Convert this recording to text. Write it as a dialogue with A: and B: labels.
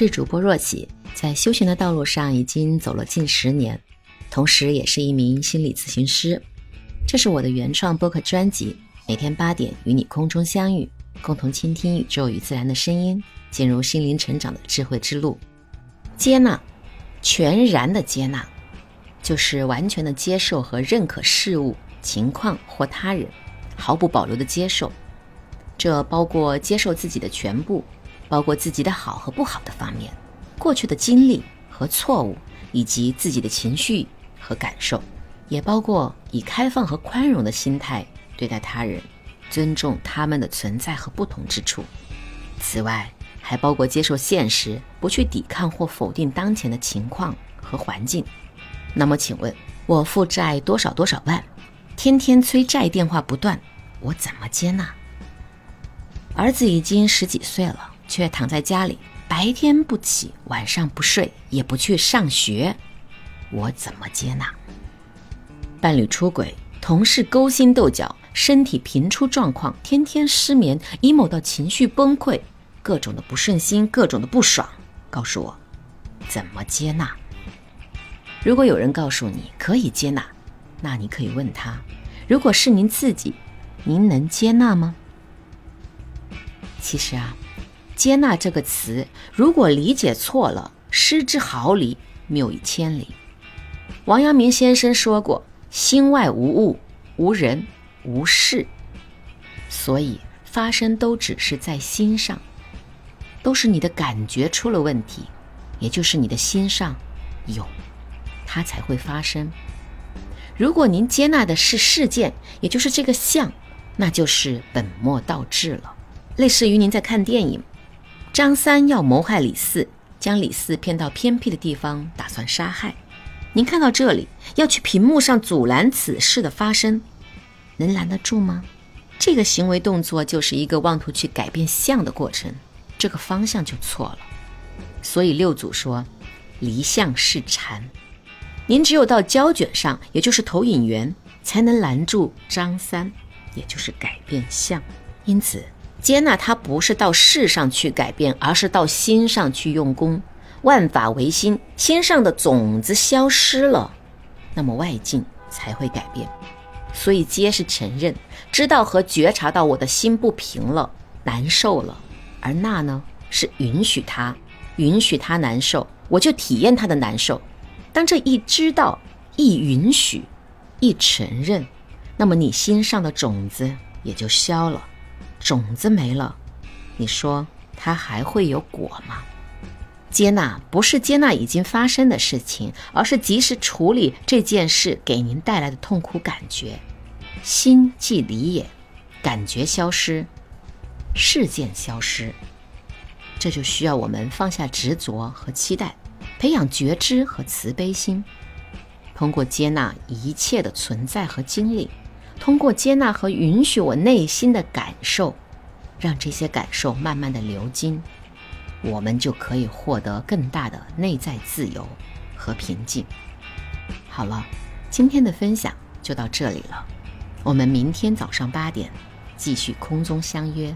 A: 是主播若琪，在修行的道路上已经走了近十年，同时也是一名心理咨询师。这是我的原创播客专辑，每天八点与你空中相遇，共同倾听宇宙与自然的声音，进入心灵成长的智慧之路。接纳，全然的接纳，就是完全的接受和认可事物、情况或他人，毫不保留的接受。这包括接受自己的全部。包括自己的好和不好的方面，过去的经历和错误，以及自己的情绪和感受，也包括以开放和宽容的心态对待他人，尊重他们的存在和不同之处。此外，还包括接受现实，不去抵抗或否定当前的情况和环境。那么，请问，我负债多少多少万，天天催债电话不断，我怎么接纳？儿子已经十几岁了。却躺在家里，白天不起，晚上不睡，也不去上学，我怎么接纳？伴侣出轨，同事勾心斗角，身体频出状况，天天失眠，emo 到情绪崩溃，各种的不顺心，各种的不爽，告诉我怎么接纳？如果有人告诉你可以接纳，那你可以问他：如果是您自己，您能接纳吗？其实啊。接纳这个词，如果理解错了，失之毫厘，谬以千里。王阳明先生说过：“心外无物，无人，无事。”所以发生都只是在心上，都是你的感觉出了问题，也就是你的心上有，它才会发生。如果您接纳的是事件，也就是这个相，那就是本末倒置了，类似于您在看电影。张三要谋害李四，将李四骗到偏僻的地方，打算杀害。您看到这里，要去屏幕上阻拦此事的发生，能拦得住吗？这个行为动作就是一个妄图去改变相的过程，这个方向就错了。所以六祖说：“离相是禅。”您只有到胶卷上，也就是投影源，才能拦住张三，也就是改变相。因此。接纳它不是到事上去改变，而是到心上去用功。万法唯心，心上的种子消失了，那么外境才会改变。所以接是承认、知道和觉察到我的心不平了、难受了，而那呢是允许它，允许它难受，我就体验它的难受。当这一知道、一允许、一承认，那么你心上的种子也就消了。种子没了，你说它还会有果吗？接纳不是接纳已经发生的事情，而是及时处理这件事给您带来的痛苦感觉。心即理也，感觉消失，事件消失，这就需要我们放下执着和期待，培养觉知和慈悲心，通过接纳一切的存在和经历。通过接纳和允许我内心的感受，让这些感受慢慢的流经，我们就可以获得更大的内在自由和平静。好了，今天的分享就到这里了，我们明天早上八点继续空中相约。